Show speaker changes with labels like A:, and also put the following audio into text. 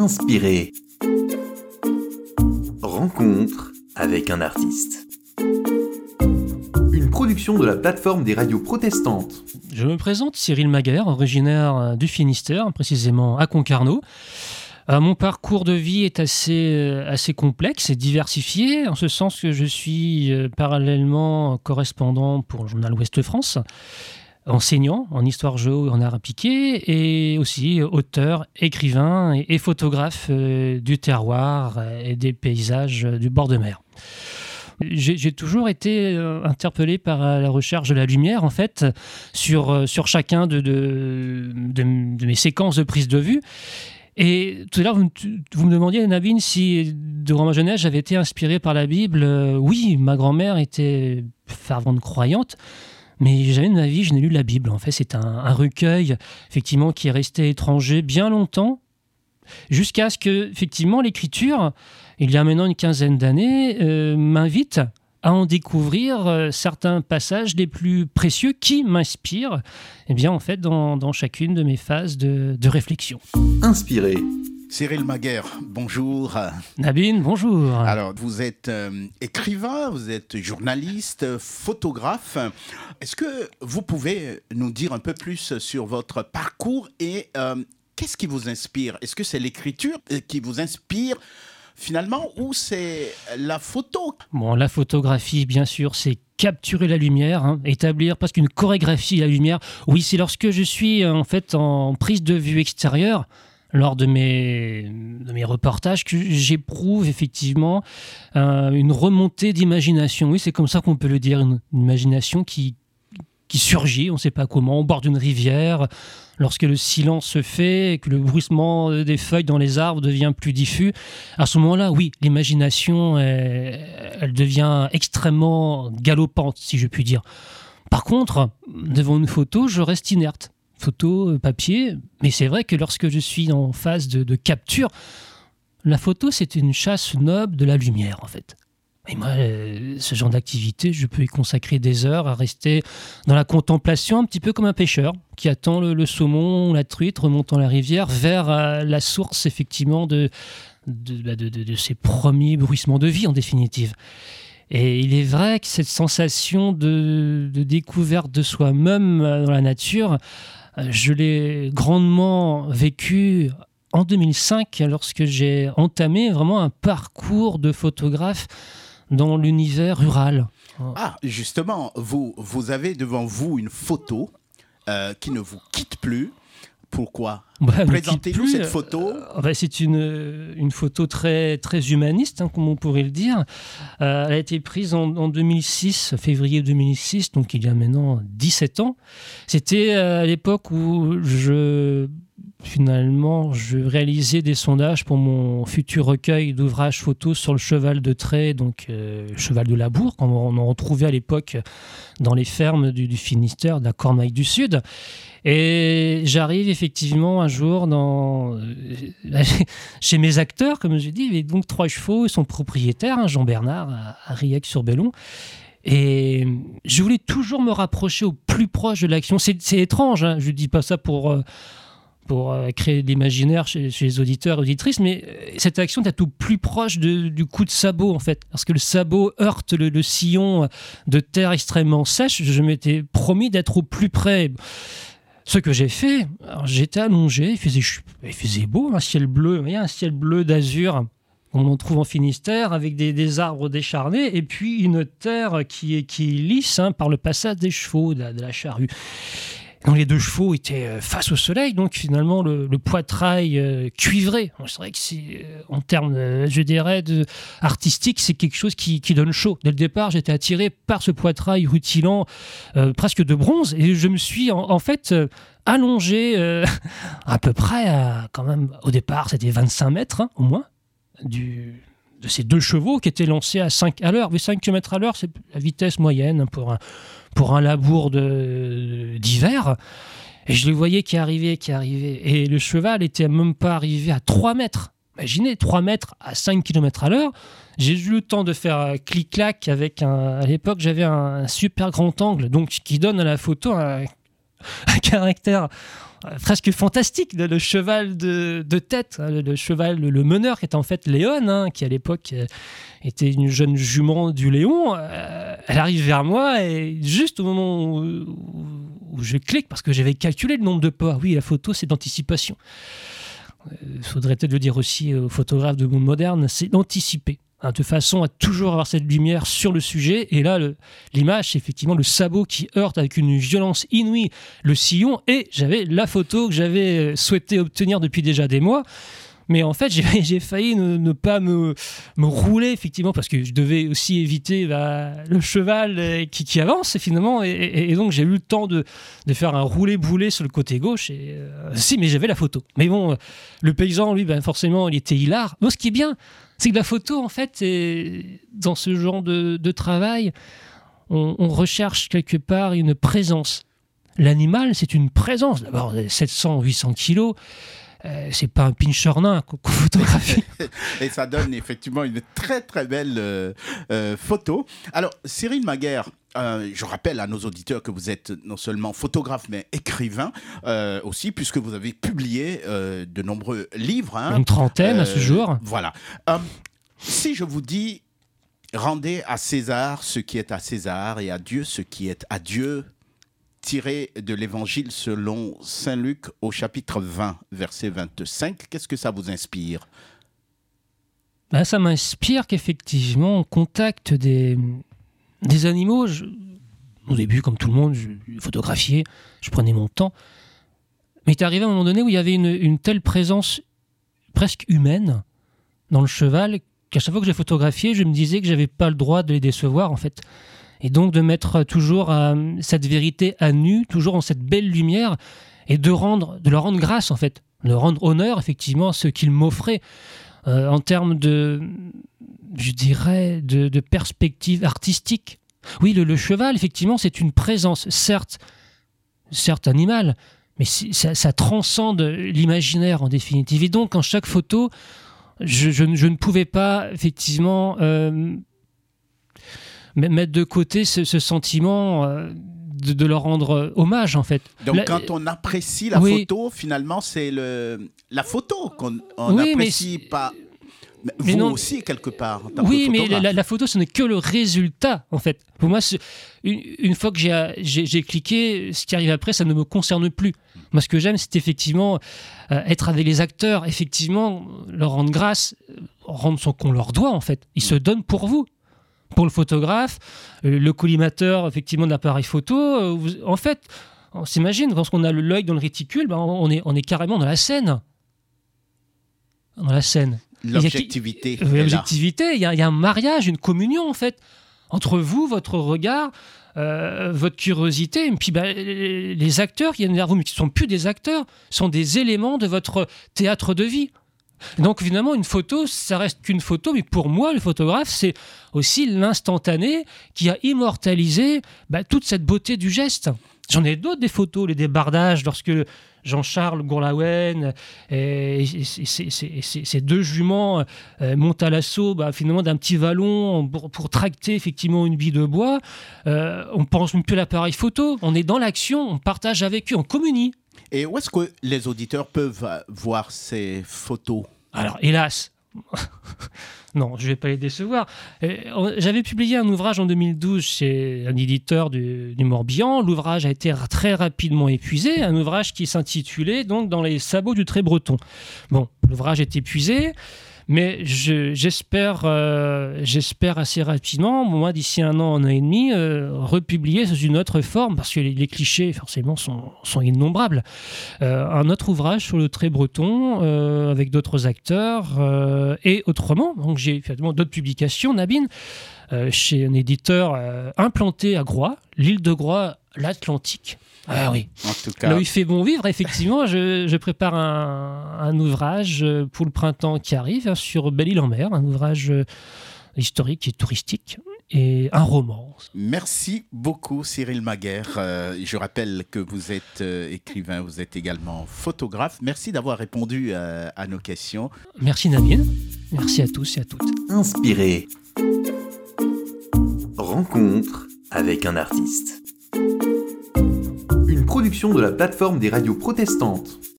A: Inspiré. Rencontre avec un artiste. Une production de la plateforme des radios protestantes.
B: Je me présente Cyril Maguère, originaire du Finistère, précisément à Concarneau. Euh, mon parcours de vie est assez, euh, assez complexe et diversifié, en ce sens que je suis euh, parallèlement correspondant pour le journal Ouest France enseignant en histoire géo et en art appliqué, et aussi auteur, écrivain et, photographe euh, du terroir et des paysages du bord de mer. J'ai toujours été euh, interpellé par la recherche de la lumière, en fait, sur, euh, sur chacun de, de, de, mes séquences de prise de vue. Et tout à l'heure, vous, vous, me demandiez, Nabine, si durant ma jeunesse, j'avais été inspiré par la Bible. Oui, ma grand-mère était fervente croyante. Mais jamais de ma vie, je n'ai lu la Bible. En fait, c'est un, recueil, effectivement, qui est resté étranger bien longtemps, jusqu'à ce que, effectivement, l'écriture, il y a maintenant une quinzaine d'années, euh, m'invite à en découvrir euh, certains passages les plus précieux qui m'inspirent, eh bien, en fait, dans, chacune de mes phases de, de réflexion.
A: Inspiré
C: Cyril Maguère, bonjour.
B: Nabine, bonjour.
C: Alors, vous êtes euh, écrivain, vous êtes journaliste, photographe. Est-ce que vous pouvez nous dire un peu plus sur votre parcours et euh, qu'est-ce qui vous inspire? Est-ce que c'est l'écriture euh, qui vous inspire finalement ou c'est la photo?
B: Bon, la photographie, bien sûr, c'est capturer la lumière, hein, établir presque une chorégraphie la lumière. Oui, c'est lorsque je suis en fait en prise de vue extérieure lors de mes, de mes reportages que j'éprouve effectivement euh, une remontée d'imagination. Oui, c'est comme ça qu'on peut le dire, une, imagination qui, qui surgit, on ne sait pas comment, au bord d'une rivière, lorsque le silence se fait et que le bruissement des feuilles dans les arbres devient plus diffus. À ce moment-là, oui, l'imagination, elle devient extrêmement galopante, si je puis dire. Par contre, devant une photo, je reste inerte photo, euh, papier. Mais c'est vrai que lorsque je suis en phase de, capture, la photo, c'est une chasse noble de la lumière, en fait. Et moi, euh, ce genre d'activité, je peux y consacrer des heures à rester dans la contemplation, un petit peu comme un pêcheur qui attend le, saumon, la truite remontant la rivière vers euh, la source, effectivement, de, bah, de, de, de, ses premiers bruissements de vie, en définitive. Et il est vrai que cette sensation de, de découverte de soi-même dans la nature, je l'ai grandement vécu en 2005 lorsque j'ai entamé vraiment un parcours de photographe dans l'univers rural.
C: Ah, justement, vous, vous avez devant vous une photo euh, qui ne vous quitte plus. Pourquoi bah, Présentez-nous cette photo.
B: Euh, bah, c'est une, une photo très, très humaniste, hein, comme on pourrait le dire. Euh, elle a été prise en, en, 2006, février 2006, donc il y a maintenant 17 ans. C'était euh, à l'époque où je finalement, je réalisais des sondages pour mon futur recueil d'ouvrages photos sur le cheval de trait, donc euh, cheval de labour, qu'on on en retrouvait à l'époque dans les fermes du, Finistère, de la Cornouaille du Sud. Et j'arrive effectivement un jour euh, chez mes acteurs, comme je dis, et donc trois chevaux, son propriétaire, hein, Jean Bernard, à, à sur bellon Et je voulais toujours me rapprocher au plus proche de l'action. C'est étrange, hein, je ne dis pas ça pour, euh, pour euh, créer de l'imaginaire chez, les auditeurs et auditrices, mais euh, cette action est au plus proche du coup de sabot en fait, parce que le sabot heurte le, sillon de terre extrêmement sèche. Je m'étais promis d'être au plus près. Ce que j'ai fait, j'étais allongé, il faisait, beau, un ciel bleu, un ciel bleu d'azur, on en trouve en Finistère, avec des, arbres décharnés, et puis une terre qui est, qui lisse hein, par le passage des chevaux, de la charrue. Donc les deux chevaux étaient euh, face au soleil, donc finalement le, poitrail euh, cuivré. C'est vrai que c'est, euh, en termes, je dirais, de, artistiques, c'est quelque chose qui, donne chaud. Dès le départ, j'étais attiré par ce poitrail rutilant, presque de bronze, et je me suis en, fait allongé à peu près, quand même, au départ, c'était 25 mètres hein, au moins, de ces deux chevaux qui étaient lancés à 5 à l'heure. Mais 5 km à l'heure, c'est la vitesse moyenne pour un, pour un labour d'hiver. Et je le voyais qui arrivait, qui arrivait. Et le cheval était même pas arrivé à 3 mètres. Imaginez, 3 mètres à 5 km à l'heure. J'ai eu le temps de faire clic-clac avec un. À l'époque, j'avais un super grand angle, donc qui donne à la photo un, caractère euh, presque fantastique, le, cheval de, tête, hein, le, cheval, le, meneur qui était en fait Léon, hein, qui à l'époque euh, était une jeune jument du Léon. euh, elle arrive vers moi et juste au moment où- où je clique, parce que j'avais calculé le nombre de pas, oui, la photo c'est d'anticipation. Il faudrait peut-être le dire aussi aux photographes de monde moderne, c'est d'anticiper. hein, de façon à toujours avoir cette lumière sur le sujet. Et là, l'image, c'est effectivement le sabot qui heurte avec une violence inouïe le sillon. Et j'avais la photo que j'avais euh, souhaité obtenir depuis déjà des mois. Mais en fait, j'ai failli ne, pas me, rouler, effectivement, parce que je devais aussi éviter bah, le cheval euh, qui, avance, finalement. Et, donc, j'ai eu le temps de, faire un roulé-boulé sur le côté gauche. Et, euh, si, mais j'avais la photo. Mais bon, euh, le paysan, lui, ben, forcément, il était hilar. Moi, ce qui est bien, c'est que la photo, en fait, dans ce genre de, de travail, on, on recherche quelque part une présence. L'animal, c'est une présence. D'abord, 700, 800 kilos. Euh, c'est pas un pincher nain qu'on photographie.
C: Et ça donne effectivement une très très belle euh, euh, photo. Alors, Cyril Maguère, euh, je rappelle à nos auditeurs que vous êtes non seulement photographe, mais écrivain euh, aussi, puisque vous avez publié euh, de nombreux livres. hein.
B: Une trentaine à ce jour.
C: Voilà. Euh, si je vous dis, rendez à César ce qui est à César et à Dieu ce qui est à Dieu, tiré de l'évangile selon Saint Luc au chapitre 20, verset 25, qu'est-ce que ça vous inspire?
B: Ben, ça m'inspire qu'effectivement, on contacte des, des animaux. Au début, comme tout le monde, je je photographiais, je prenais mon temps. Mais il est arrivé à un moment donné où il y avait une, une telle présence presque humaine dans le cheval qu'à chaque fois que j'ai photographié, je me disais que j'avais pas le droit de les décevoir en fait. Et donc de mettre toujours euh, cette vérité à nu, toujours en cette belle lumière, et de, rendre, de leur rendre grâce en fait, de rendre honneur effectivement à ce qu'ils m'offraient euh, en termes de, je dirais, de, de perspective artistique. Oui, le, le cheval, effectivement, c'est une présence, certes, certes animale, mais ça, ça transcende l'imaginaire en définitive. Et donc, en chaque photo, je, je je ne pouvais pas, effectivement, euh, mettre de côté ce, ce sentiment euh, de, de leur rendre hommage, en fait.
C: Donc,
B: La-
C: quand on apprécie la
B: Oui.
C: photo, finalement, c'est le la photo qu'on on
B: Oui, mais
C: apprécie
B: c'est-
C: pas. Mais vous
B: non.
C: aussi, quelque part. en tant
B: Oui,
C: que
B: mais la, la photo, ce n'est que le résultat, en fait. Pour moi, une, une fois que j'ai- cliqué, ce qui arrive après, ça ne me concerne plus. Moi, ce que j'aime, c'est effectivement euh, être avec les acteurs, effectivement, leur rendre grâce, euh, rendre ce qu'on leur doit, en fait. Ils se donnent pour vous. Pour le photographe, euh, le collimateur, effectivement, de l'appareil photo, euh, vous- en fait, on s'imagine, quand on a le- l'œil dans le réticule, ben, on, est, on est carrément dans la scène. Dans la scène.
C: L'objectivité.
B: euh. L'objectivité, il y, a- il y a un mariage, une communion en fait entre vous, votre regard, euh, votre curiosité, et puis les les acteurs qui viennent vers vous, mais qui ne sont plus des acteurs, sont des éléments de votre théâtre de vie. Donc évidemment, une photo, ça reste qu'une photo, mais pour moi, le photographe, c'est aussi l'instantané qui a immortalisé bah, toute cette beauté du geste. J'en ai d'autres des photos, les débardages, lorsque Jean-Charles Gourlaouen et, ces deux juments euh, montent à l'assaut bah, finalement d'un petit vallon pour, pour tracter effectivement une bille de bois. Euh, on pense même plus à l'appareil photo, on est dans l'action, on partage avec eux, on communie.
C: Et où est-ce que les auditeurs peuvent euh, voir ces photos?
B: Alors, hélas, non, je ne vais pas les décevoir. Euh, J'avais publié un ouvrage en 2012 chez un éditeur du, du Morbihan. L'ouvrage a été très rapidement épuisé. Un ouvrage qui s'intitulait donc Dans les sabots du trait breton. Bon, l'ouvrage est épuisé. Mais euh, j'espère assez rapidement, moi d'ici un an, un an et demi, euh, republier sous une autre forme, parce que les, clichés forcément sont, innombrables. Euh, un autre ouvrage sur le trait breton avec d'autres acteurs et autrement. Donc j'ai effectivement d'autres publications, Nabine, chez un éditeur implanté à Groix, l'île de Groix, l'Atlantique. Ah oui.
C: En tout cas,
B: Là où il fait bon vivre, effectivement, je, je prépare un, un ouvrage euh, pour le printemps qui arrive hein, sur Belle-Île-en-Mer, un ouvrage euh, historique et touristique, et un roman.
C: merci beaucoup Cyril Maguère. Euh, je rappelle que vous êtes euh, écrivain, vous êtes également photographe. Merci d'avoir répondu euh, à nos questions.
B: Merci Nabine, merci à tous et à toutes.
A: Inspiré. Rencontre avec un artiste. Production de la plateforme des radios protestantes.